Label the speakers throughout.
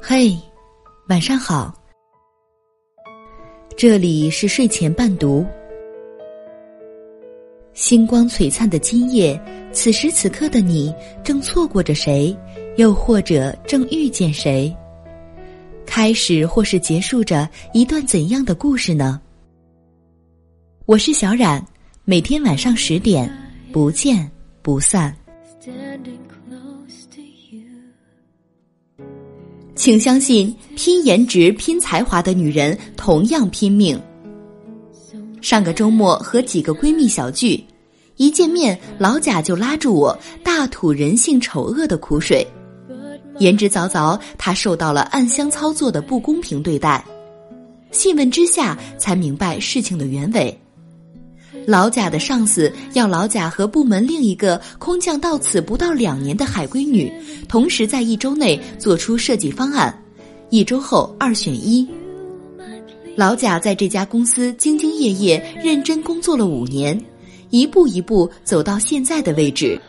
Speaker 1: 嘿，晚上好。这里是睡前伴读。星光璀璨的今夜，此时此刻的你正错过着谁，又或者正遇见谁？开始或是结束着一段怎样的故事呢？我是小冉，每天晚上十点，不见不散。请相信，拼颜值、拼才华的女人同样拼命。上个周末和几个闺蜜小聚，一见面，老贾就拉住我大吐人性丑恶的苦水。言之凿凿，他受到了暗箱操作的不公平对待。细问之下，才明白事情的原委。老贾的上司要老贾和部门另一个空降到此不到两年的海归女，同时在一周内做出设计方案，一周后二选一。老贾在这家公司兢兢业业、认真工作了五年，一步一步走到现在的位置，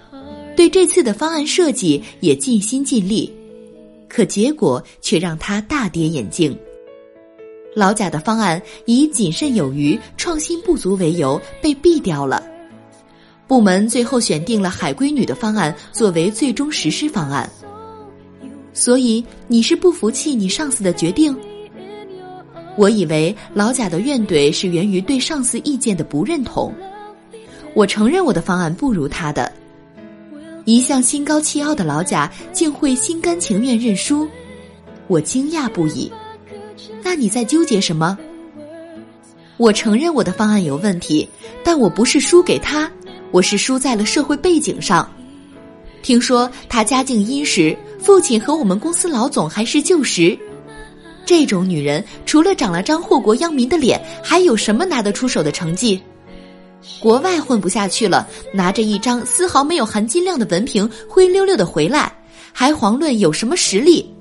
Speaker 1: 对这次的方案设计也尽心尽力，可结果却让他大跌眼镜。老贾的方案以谨慎有余、创新不足为由被毙掉了，部门最后选定了海归女的方案作为最终实施方案。所以你是不服气你上司的决定？我以为老贾的怨怼是源于对上司意见的不认同。我承认我的方案不如他的，一向心高气傲的老贾竟会心甘情愿认输，我惊讶不已。那你在纠结什么？我承认我的方案有问题，但我不是输给他，我是输在了社会背景上。听说他家境殷实，父亲和我们公司老总还是旧识。这种女人除了长了张祸国殃民的脸，还有什么拿得出手的成绩？国外混不下去了，拿着一张丝毫没有含金量的文凭，灰溜溜的回来，还遑论有什么实力？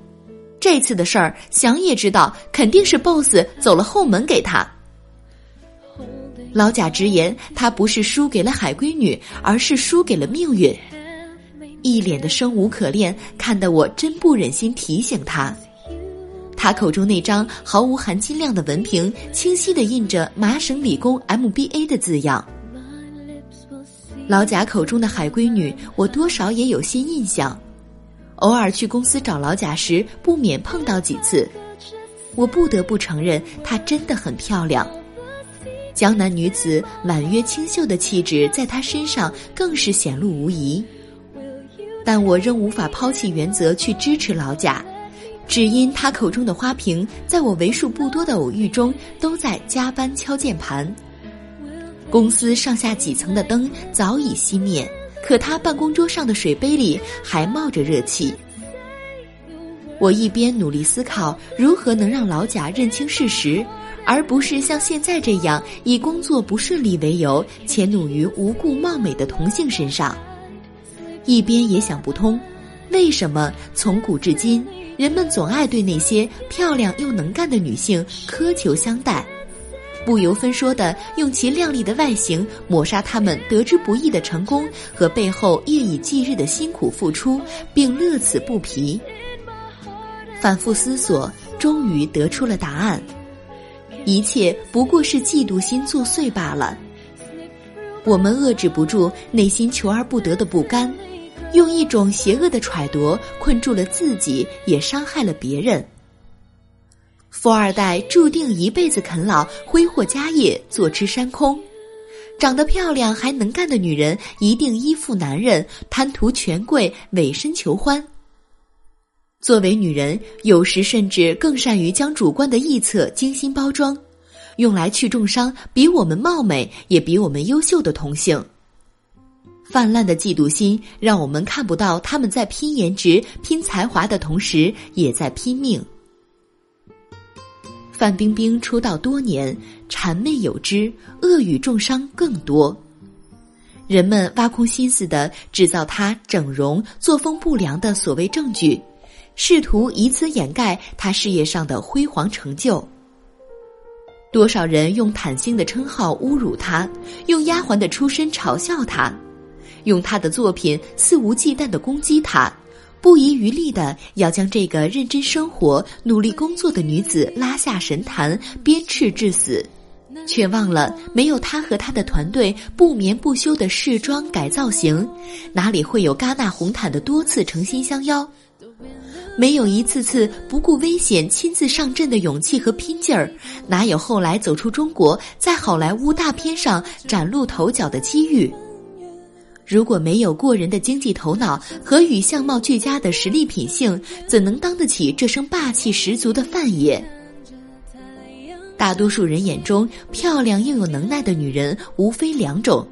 Speaker 1: 这次的事儿，想也知道，肯定是 boss 走了后门给他。老贾直言，他不是输给了海归女，而是输给了命运。一脸的生无可恋，看得我真不忍心提醒他。他口中那张毫无含金量的文凭，清晰的印着麻省理工 MBA 的字样。老贾口中的海归女，我多少也有些印象。偶尔去公司找老贾时，不免碰到几次。我不得不承认，她真的很漂亮。江南女子婉约清秀的气质，在她身上更是显露无遗。但我仍无法抛弃原则去支持老贾，只因他口中的花瓶，在我为数不多的偶遇中，都在加班敲键盘。公司上下几层的灯早已熄灭。可他办公桌上的水杯里还冒着热气。我一边努力思考如何能让老贾认清事实，而不是像现在这样以工作不顺利为由迁怒于无故貌美的同性身上，一边也想不通，为什么从古至今人们总爱对那些漂亮又能干的女性苛求相待。不由分说的用其靓丽的外形抹杀他们得之不易的成功和背后夜以继日的辛苦付出，并乐此不疲。反复思索，终于得出了答案：一切不过是嫉妒心作祟罢了。我们遏制不住内心求而不得的不甘，用一种邪恶的揣度困住了自己，也伤害了别人。富二代注定一辈子啃老，挥霍家业，坐吃山空。长得漂亮还能干的女人，一定依附男人，贪图权贵，委身求欢。作为女人，有时甚至更善于将主观的臆测精心包装，用来去重伤比我们貌美也比我们优秀的同性。泛滥的嫉妒心，让我们看不到他们在拼颜值、拼才华的同时，也在拼命。范冰冰出道多年，谄媚有之，恶语重伤更多。人们挖空心思的制造她整容、作风不良的所谓证据，试图以此掩盖她事业上的辉煌成就。多少人用坦星的称号侮辱她，用丫鬟的出身嘲笑她，用她的作品肆无忌惮的攻击她，不遗余力的要将这个认真生活、努力工作的女子拉下神坛，鞭笞致死，却忘了没有她和她的团队不眠不休的试装改造型，哪里会有戛纳红毯的多次诚心相邀？没有一次次不顾危险亲自上阵的勇气和拼劲儿，哪有后来走出中国，在好莱坞大片上崭露头角的机遇？如果没有过人的经济头脑和与相貌俱佳的实力品性，怎能当得起这声霸气十足的范爷？大多数人眼中漂亮又有能耐的女人，无非两种。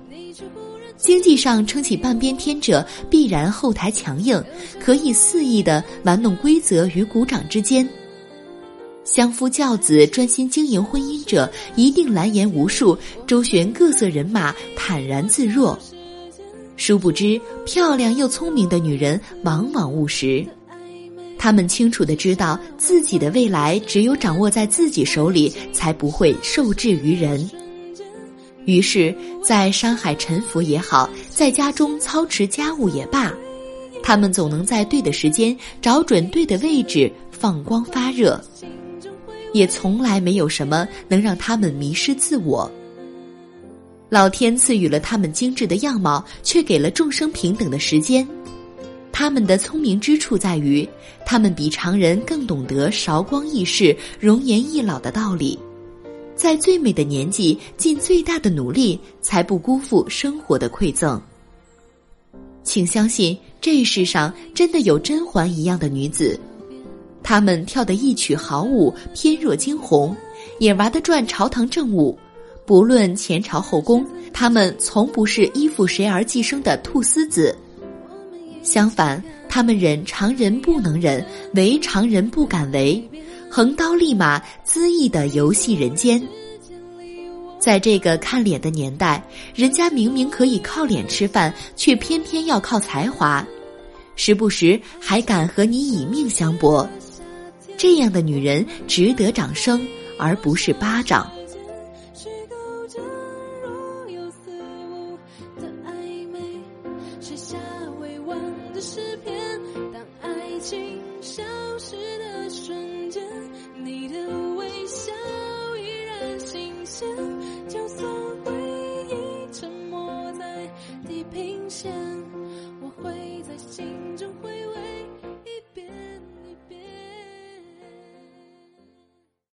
Speaker 1: 经济上撑起半边天者，必然后台强硬，可以肆意的玩弄规则与股掌之间。相夫教子、专心经营婚姻者，一定蓝颜无数，周旋各色人马，坦然自若。殊不知，漂亮又聪明的女人往往务实，她们清楚的知道自己的未来只有掌握在自己手里，才不会受制于人。于是，在山海沉浮也好，在家中操持家务也罢，他们总能在对的时间找准对的位置放光发热，也从来没有什么能让他们迷失自我。老天赐予了他们精致的样貌，却给了众生平等的时间。他们的聪明之处在于，他们比常人更懂得韶光易逝、容颜易老的道理。在最美的年纪尽最大的努力，才不辜负生活的馈赠。请相信，这世上真的有甄嬛一样的女子，她们跳得一曲好舞，翩若惊鸿，也玩得转朝堂政务。不论前朝后宫，她们从不是依附谁而寄生的菟丝子。相反，她们忍常人不能忍，为常人不敢为。横刀立马，恣意的游戏人间。在这个看脸的年代，人家明明可以靠脸吃饭，却偏偏要靠才华，时不时还敢和你以命相搏。这样的女人值得掌声，而不是巴掌。